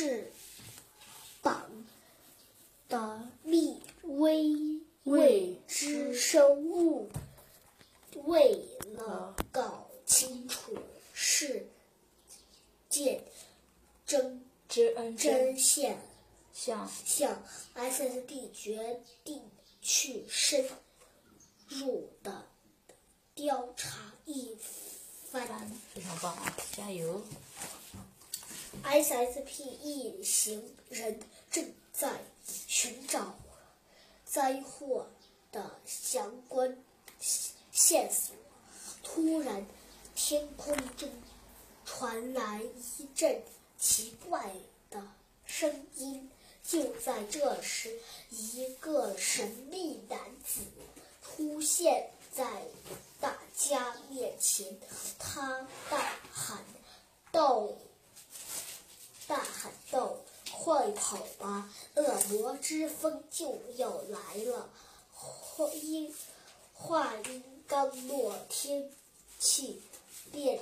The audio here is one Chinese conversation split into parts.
是党的秘微未知生物。为了搞清楚事件真真相，相向 SSD 决定去深入的调查一番。非常棒啊！加油！SSP 一行人正在寻找灾祸的相关线索，突然，天空中传来一阵奇怪的声音。就在这时，一个神秘男子出现在大家面前，他大喊道。：“快跑吧，恶魔之风就要来了！”话音话音刚落，天气便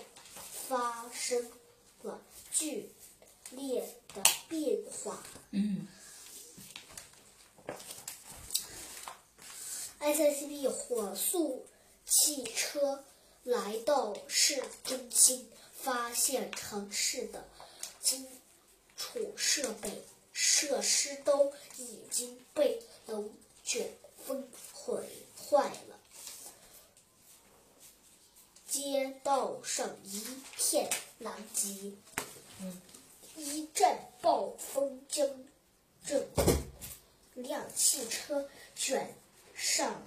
发生了剧烈的变化。嗯 SSB 火速汽车来到市中心，发现城市的基储设备设施都已经被龙卷风毁坏了，街道上一片狼藉。嗯一阵暴风将整辆汽车卷上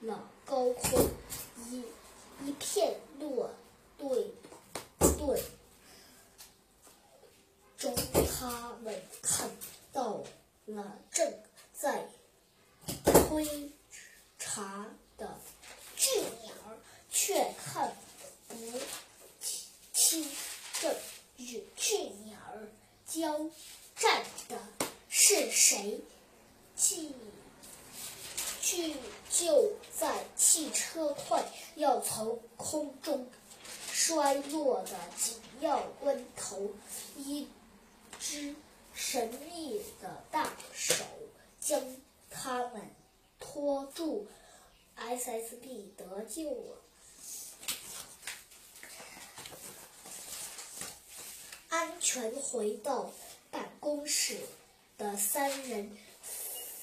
了高空，一一片落对对中，他们看到了正在推查的巨鸟，却看不清这与巨鸟交战的是谁。巨巨就在汽车快要从空中摔落的紧要关头，一只神秘的大手将他们拖住，SSB 得救了。安全回到办公室的三人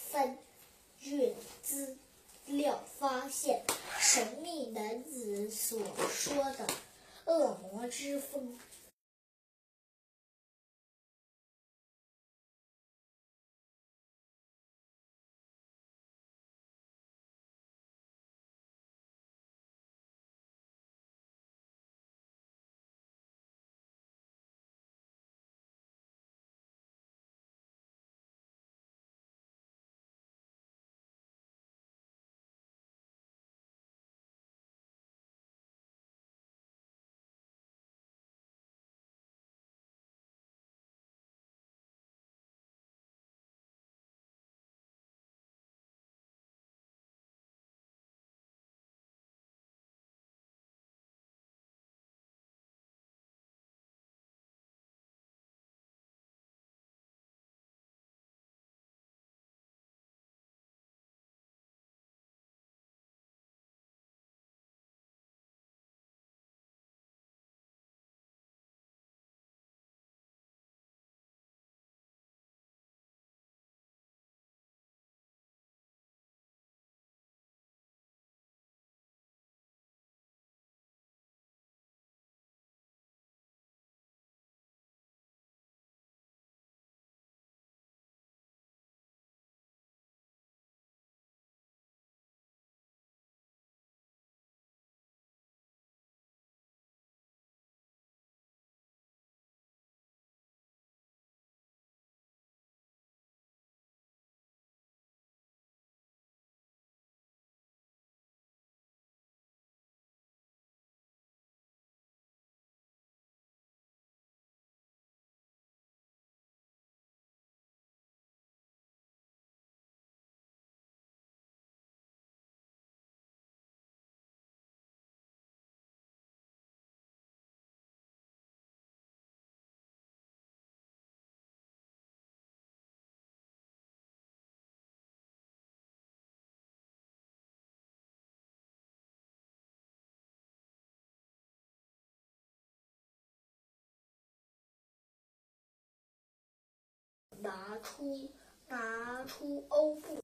翻阅资料，发现神秘男子所说的恶魔之风拿出拿出欧布。